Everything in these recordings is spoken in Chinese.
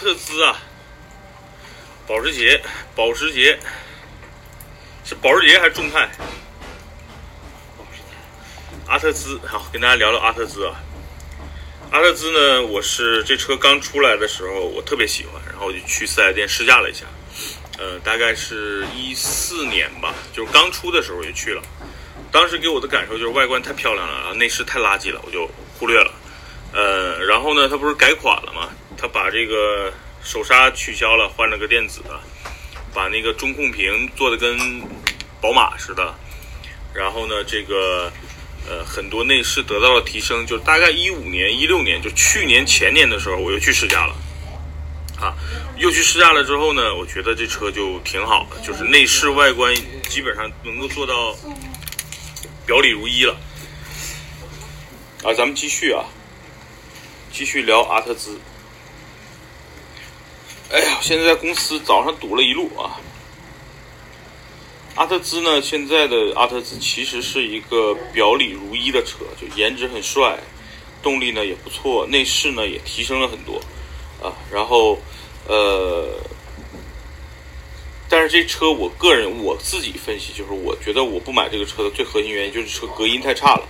特兹啊，保时捷，保时捷是保时捷还是众泰？阿特兹，好，跟大家聊聊阿特兹啊。阿特兹呢，我是这车刚出来的时候，我特别喜欢，然后我就去四 S 店试驾了一下。呃，大概是一四年吧，就是刚出的时候就去了。当时给我的感受就是外观太漂亮了，然后内饰太垃圾了，我就忽略了。呃，然后呢，它不是改款了吗？他把这个手刹取消了，换了个电子的，把那个中控屏做的跟宝马似的。然后呢，这个呃很多内饰得到了提升，就大概一五年、一六年，就去年前年的时候，我又去试驾了。啊，又去试驾了之后呢，我觉得这车就挺好的，就是内饰外观基本上能够做到表里如一了。啊，咱们继续啊，继续聊阿特兹。哎呀，现在在公司早上堵了一路啊。阿特兹呢，现在的阿特兹其实是一个表里如一的车，就颜值很帅，动力呢也不错，内饰呢也提升了很多啊。然后，呃，但是这车我个人我自己分析，就是我觉得我不买这个车的最核心原因就是车隔音太差了。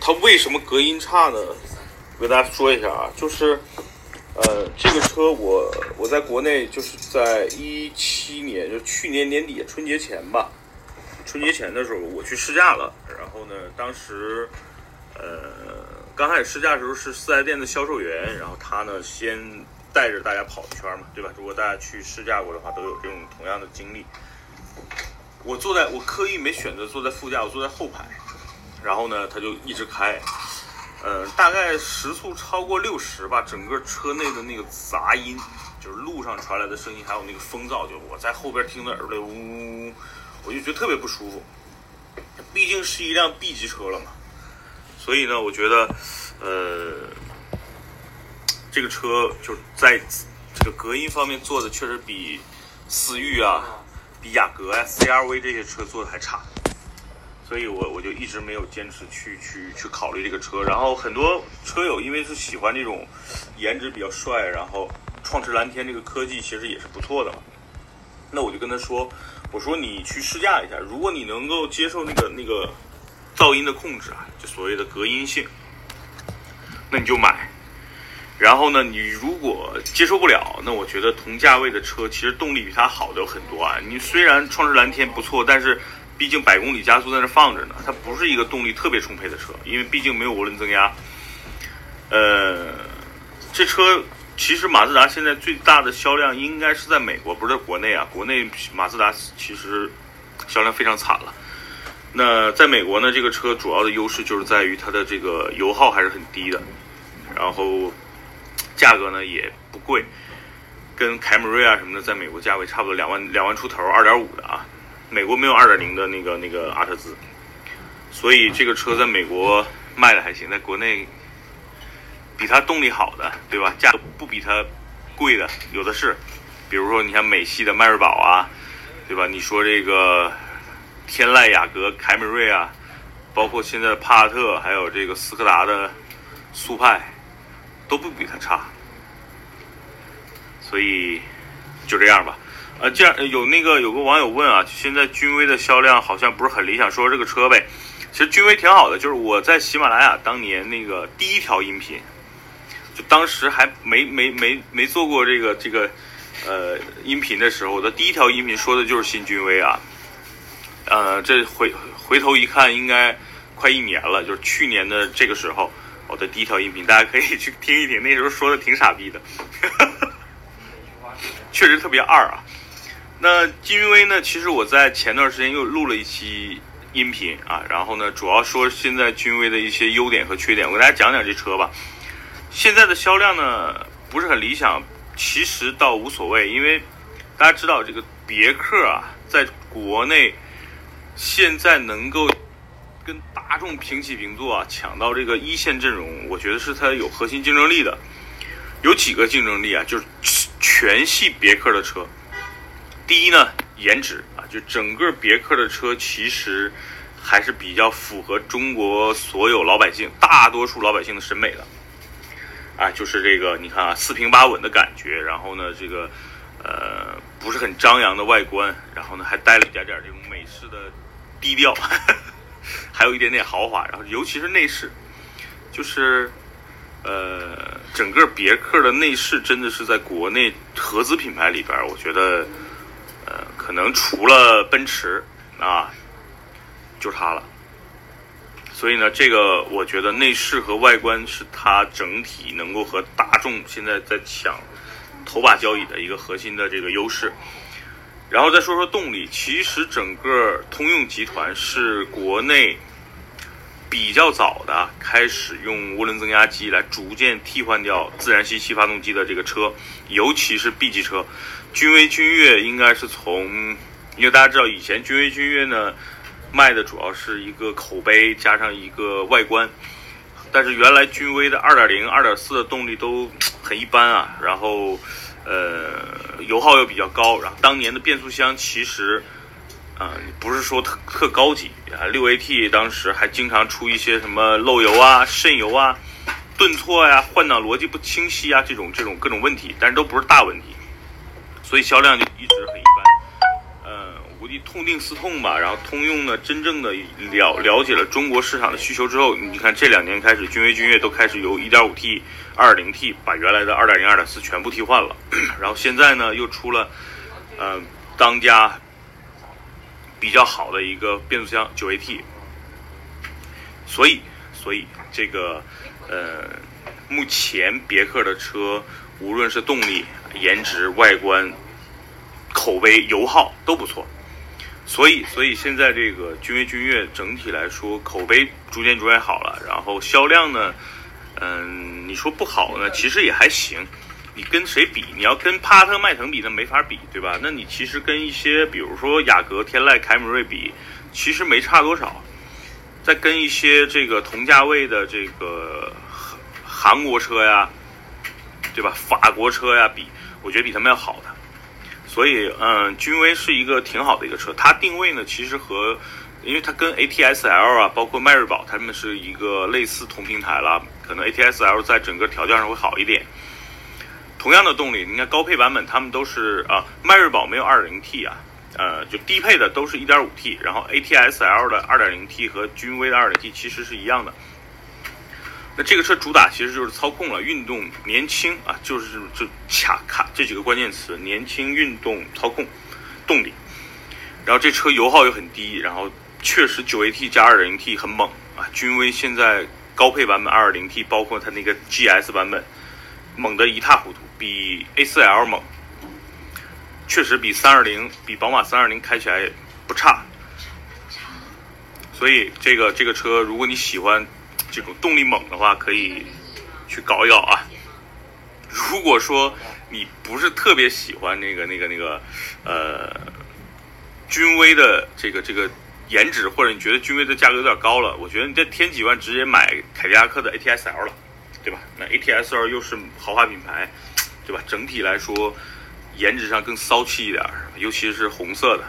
它为什么隔音差呢？我跟大家说一下啊，就是，呃，这个车我我在国内就是在一七年，就去年年底春节前吧，春节前的时候我去试驾了，然后呢，当时，呃，刚开始试驾的时候是四 S 店的销售员，然后他呢先带着大家跑一圈嘛，对吧？如果大家去试驾过的话，都有这种同样的经历。我坐在我刻意没选择坐在副驾，我坐在后排，然后呢，他就一直开。呃，大概时速超过六十吧，整个车内的那个杂音，就是路上传来的声音，还有那个风噪，就我在后边听的耳朵呜呜呜，我就觉得特别不舒服。毕竟是一辆 B 级车了嘛，所以呢，我觉得，呃，这个车就在这个隔音方面做的确实比思域啊、比雅阁啊、CRV 这些车做的还差。所以我我就一直没有坚持去去去考虑这个车。然后很多车友因为是喜欢这种颜值比较帅，然后创驰蓝天这个科技其实也是不错的嘛。那我就跟他说，我说你去试驾一下，如果你能够接受那个那个噪音的控制啊，就所谓的隔音性，那你就买。然后呢，你如果接受不了，那我觉得同价位的车其实动力比它好的有很多啊。你虽然创驰蓝天不错，但是毕竟百公里加速在那放着呢，它不是一个动力特别充沛的车，因为毕竟没有涡轮增压。呃，这车其实马自达现在最大的销量应该是在美国，不是在国内啊。国内马自达其实销量非常惨了。那在美国呢，这个车主要的优势就是在于它的这个油耗还是很低的，然后价格呢也不贵，跟凯美瑞啊什么的，在美国价位差不多两万两万出头，二点五的啊。美国没有二点零的那个那个阿特兹，所以这个车在美国卖的还行，在国内比它动力好的，对吧？价格不比它贵的有的是，比如说你像美系的迈锐宝啊，对吧？你说这个天籁、雅阁、凯美瑞啊，包括现在帕萨特，还有这个斯柯达的速派，都不比它差，所以就这样吧。呃，这样有那个有个网友问啊，现在君威的销量好像不是很理想，说这个车呗。其实君威挺好的，就是我在喜马拉雅当年那个第一条音频，就当时还没没没没做过这个这个呃音频的时候，我的第一条音频说的就是新君威啊。呃，这回回头一看，应该快一年了，就是去年的这个时候，我的第一条音频，大家可以去听一听，那时候说的挺傻逼的，确实特别二啊。那君威呢？其实我在前段时间又录了一期音频啊，然后呢，主要说现在君威的一些优点和缺点，我给大家讲讲这车吧。现在的销量呢不是很理想，其实倒无所谓，因为大家知道这个别克啊，在国内现在能够跟大众平起平坐啊，抢到这个一线阵容，我觉得是它有核心竞争力的。有几个竞争力啊，就是全系别克的车。第一呢，颜值啊，就整个别克的车其实还是比较符合中国所有老百姓、大多数老百姓的审美的。啊，就是这个你看啊，四平八稳的感觉，然后呢，这个呃不是很张扬的外观，然后呢还带了一点点这种美式的低调，还有一点点豪华，然后尤其是内饰，就是呃整个别克的内饰真的是在国内合资品牌里边，我觉得呃可能除了奔驰啊，就它了。所以呢，这个我觉得内饰和外观是它整体能够和大众现在在抢头把交椅的一个核心的这个优势。然后再说说动力，其实整个通用集团是国内比较早的开始用涡轮增压机来逐渐替换掉自然吸气发动机的这个车，尤其是 B 级车，君威、君越应该是从，因为大家知道以前君威、君越呢。卖的主要是一个口碑加上一个外观，但是原来君威的2.0、2.4的动力都很一般啊，然后呃油耗又比较高，然后当年的变速箱其实啊不是说特特高级啊，6AT 当时还经常出一些什么漏油啊、渗油啊、顿挫呀、换挡逻辑不清晰啊这种这种各种问题，但是都不是大问题，所以销量就一直很一般，呃，我估计。痛定思痛吧，然后通用呢，真正的了了解了中国市场的需求之后，你看这两年开始，君威、君越都开始由 1.5T、2.0T 把原来的2.0、2.4全部替换了，然后现在呢又出了，呃，当家比较好的一个变速箱 9AT，所以，所以这个，呃，目前别克的车无论是动力、颜值、外观、口碑、油耗都不错。所以，所以现在这个君威、君越整体来说口碑逐渐逐渐好了，然后销量呢，嗯，你说不好呢，其实也还行。你跟谁比？你要跟帕萨特、迈腾比，那没法比，对吧？那你其实跟一些，比如说雅阁、天籁、凯美瑞比，其实没差多少。再跟一些这个同价位的这个韩国车呀，对吧？法国车呀比，我觉得比他们要好的。所以，嗯，君威是一个挺好的一个车。它定位呢，其实和，因为它跟 ATS-L 啊，包括迈锐宝，它们是一个类似同平台了。可能 ATS-L 在整个调教上会好一点。同样的动力，你看高配版本，它们都是啊，迈锐宝没有 2.0T 啊，呃，就低配的都是一点五 T，然后 ATS-L 的 2.0T 和君威的 2.0T 其实是一样的。那这个车主打其实就是操控了，运动、年轻啊，就是就卡卡这几个关键词：年轻、运动、操控、动力。然后这车油耗又很低，然后确实九 AT 加二点零 T 很猛啊。君威现在高配版本二点零 T，包括它那个 GS 版本，猛得一塌糊涂，比 A4L 猛，确实比三二零、比宝马三二零开起来不差。所以这个这个车，如果你喜欢。这种动力猛的话，可以去搞一搞啊。如果说你不是特别喜欢那个、那个、那个，呃，君威的这个、这个颜值，或者你觉得君威的价格有点高了，我觉得你再添几万，直接买凯迪拉克的 ATS-L 了，对吧？那 ATS-L 又是豪华品牌，对吧？整体来说，颜值上更骚气一点，尤其是红色的。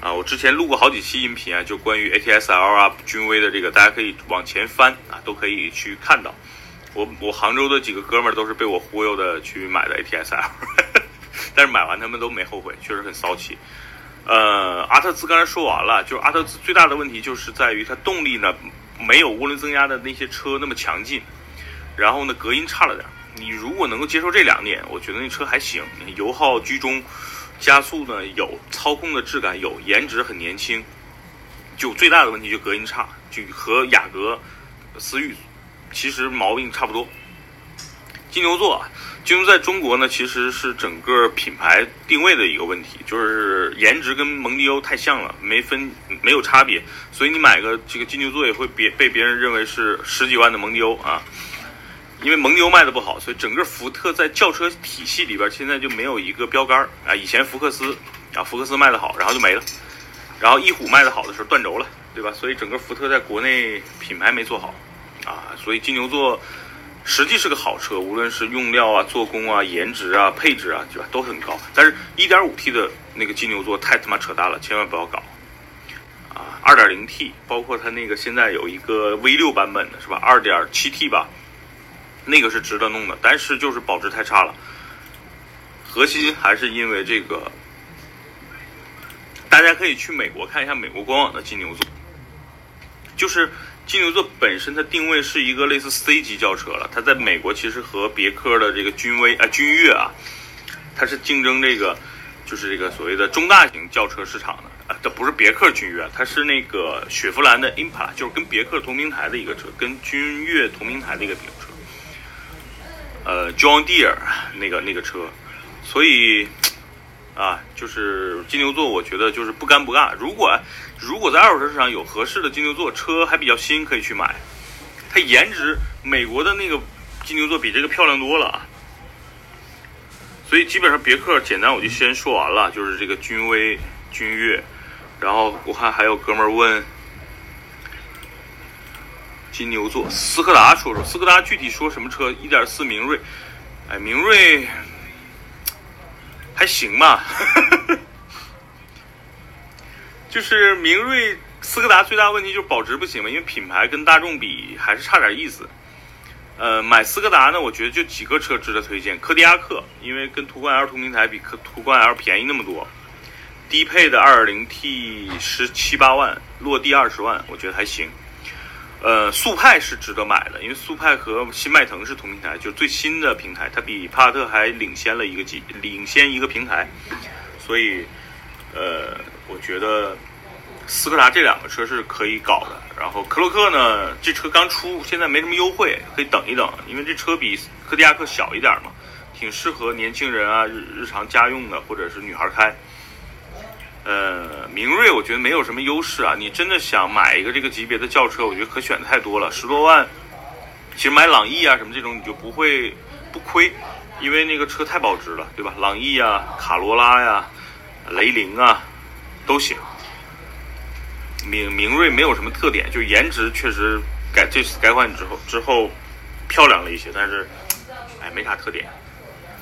啊，我之前录过好几期音频啊，就关于 ATS-L 啊，君威的这个，大家可以往前翻啊，都可以去看到。我我杭州的几个哥们儿都是被我忽悠的去买的 ATS-L，但是买完他们都没后悔，确实很骚气。呃，阿特兹刚才说完了，就是阿特兹最大的问题就是在于它动力呢没有涡轮增压的那些车那么强劲，然后呢隔音差了点。你如果能够接受这两点，我觉得那车还行，油耗居中。加速呢有，操控的质感有，颜值很年轻，就最大的问题就隔音差，就和雅阁、思域其实毛病差不多。金牛座啊，金牛在中国呢其实是整个品牌定位的一个问题，就是颜值跟蒙迪欧太像了，没分没有差别，所以你买个这个金牛座也会别被别人认为是十几万的蒙迪欧啊。因为蒙牛卖的不好，所以整个福特在轿车体系里边现在就没有一个标杆啊。以前福克斯啊，福克斯卖的好，然后就没了。然后翼虎卖的好的时候断轴了，对吧？所以整个福特在国内品牌没做好啊。所以金牛座实际是个好车，无论是用料啊、做工啊、颜值啊、配置啊，对吧，都很高。但是 1.5T 的那个金牛座太他妈扯淡了，千万不要搞啊！2.0T 包括它那个现在有一个 V6 版本的是吧？2.7T 吧。那个是值得弄的，但是就是保值太差了。核心还是因为这个，大家可以去美国看一下美国官网的金牛座，就是金牛座本身它定位是一个类似 C 级轿车了，它在美国其实和别克的这个君威啊君越啊，它是竞争这个就是这个所谓的中大型轿车市场的啊，这不是别克君越，它是那个雪佛兰的 Impala，就是跟别克同平台的一个车，跟君越同平台的一个车。呃，John Deere 那个那个车，所以啊，就是金牛座，我觉得就是不干不尬。如果如果在二手车市场有合适的金牛座车，还比较新，可以去买。它颜值，美国的那个金牛座比这个漂亮多了啊。所以基本上别克简单我就先说完了，就是这个君威、君越，然后我看还有哥们问。金牛座，斯柯达说说，斯柯达具体说什么车？一点四明锐，哎，明锐还行吧，就是明锐，斯柯达最大问题就是保值不行嘛，因为品牌跟大众比还是差点意思。呃，买斯柯达呢，我觉得就几个车值得推荐，柯迪亚克，因为跟途观 L 同平台比，科途观 L 便宜那么多，低配的 2.0T 十七八万，落地二十万，我觉得还行。呃，速派是值得买的，因为速派和新迈腾是同平台，就是最新的平台，它比帕萨特还领先了一个级，领先一个平台，所以，呃，我觉得斯柯达这两个车是可以搞的。然后克洛克呢，这车刚出，现在没什么优惠，可以等一等，因为这车比柯迪亚克小一点嘛，挺适合年轻人啊日日常家用的，或者是女孩开。呃，明锐我觉得没有什么优势啊。你真的想买一个这个级别的轿车，我觉得可选的太多了，十多万，其实买朗逸啊什么这种你就不会不亏，因为那个车太保值了，对吧？朗逸啊、卡罗拉呀、雷凌啊都行。明明锐没有什么特点，就颜值确实改这次改款之后之后漂亮了一些，但是哎没啥特点。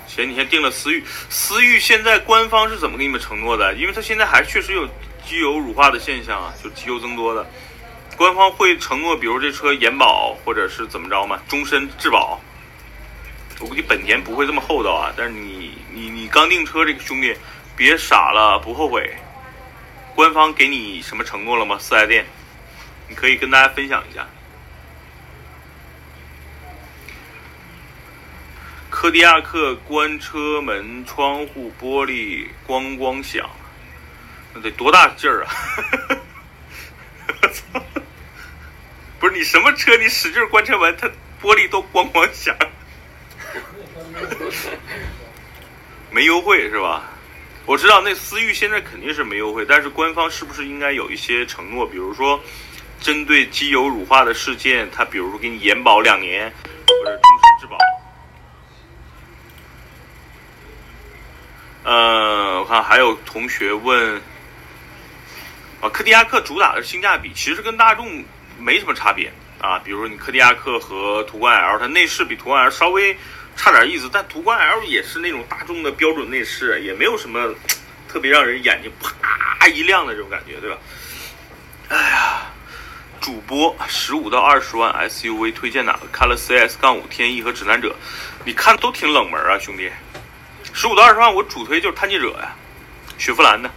前几天订了思域，思域现在官方是怎么给你们承诺的？因为它现在还确实有机油乳化的现象啊，就机油增多的。官方会承诺，比如这车延保或者是怎么着吗？终身质保。我估计本田不会这么厚道啊。但是你你你刚订车这个兄弟，别傻了，不后悔。官方给你什么承诺了吗？四 S 店，你可以跟大家分享一下。柯迪亚克关车门窗户玻璃咣咣响，那得多大劲儿啊！我操！不是你什么车，你使劲关车门，它玻璃都咣咣响。没优惠是吧？我知道那思域现在肯定是没优惠，但是官方是不是应该有一些承诺？比如说，针对机油乳化的事件，它比如说给你延保两年，或者终身质保。呃，我看还有同学问，啊，柯迪亚克主打的是性价比，其实跟大众没什么差别啊。比如说你柯迪亚克和途观 L，它内饰比途观 L 稍微差点意思，但途观 L 也是那种大众的标准内饰，也没有什么特别让人眼睛啪一亮的这种感觉，对吧？哎呀，主播十五到二十万 SUV 推荐哪个？看了 CS 杠五天翼和指南者，你看都挺冷门啊，兄弟。十五到二十万，我主推就是探界者呀，雪佛兰的。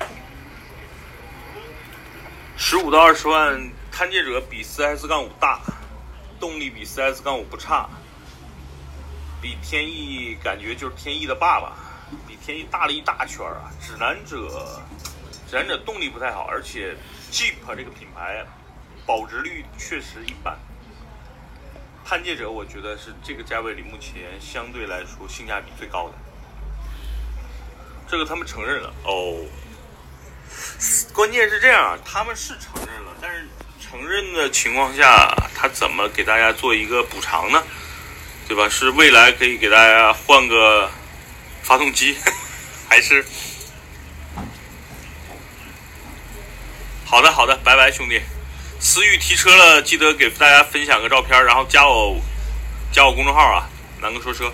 十五到二十万，探界者比四 S 杠五大，动力比四 S 杠五不差，比天翼感觉就是天翼的爸爸，比天翼大了一大圈啊。指南者，指南者动力不太好，而且 Jeep 这个品牌保值率确实一般。探界者我觉得是这个价位里目前相对来说性价比最高的。这个他们承认了哦，关键是这样，他们是承认了，但是承认的情况下，他怎么给大家做一个补偿呢？对吧？是未来可以给大家换个发动机，还是？好的，好的，拜拜，兄弟。思域提车了，记得给大家分享个照片，然后加我加我公众号啊，南哥说车。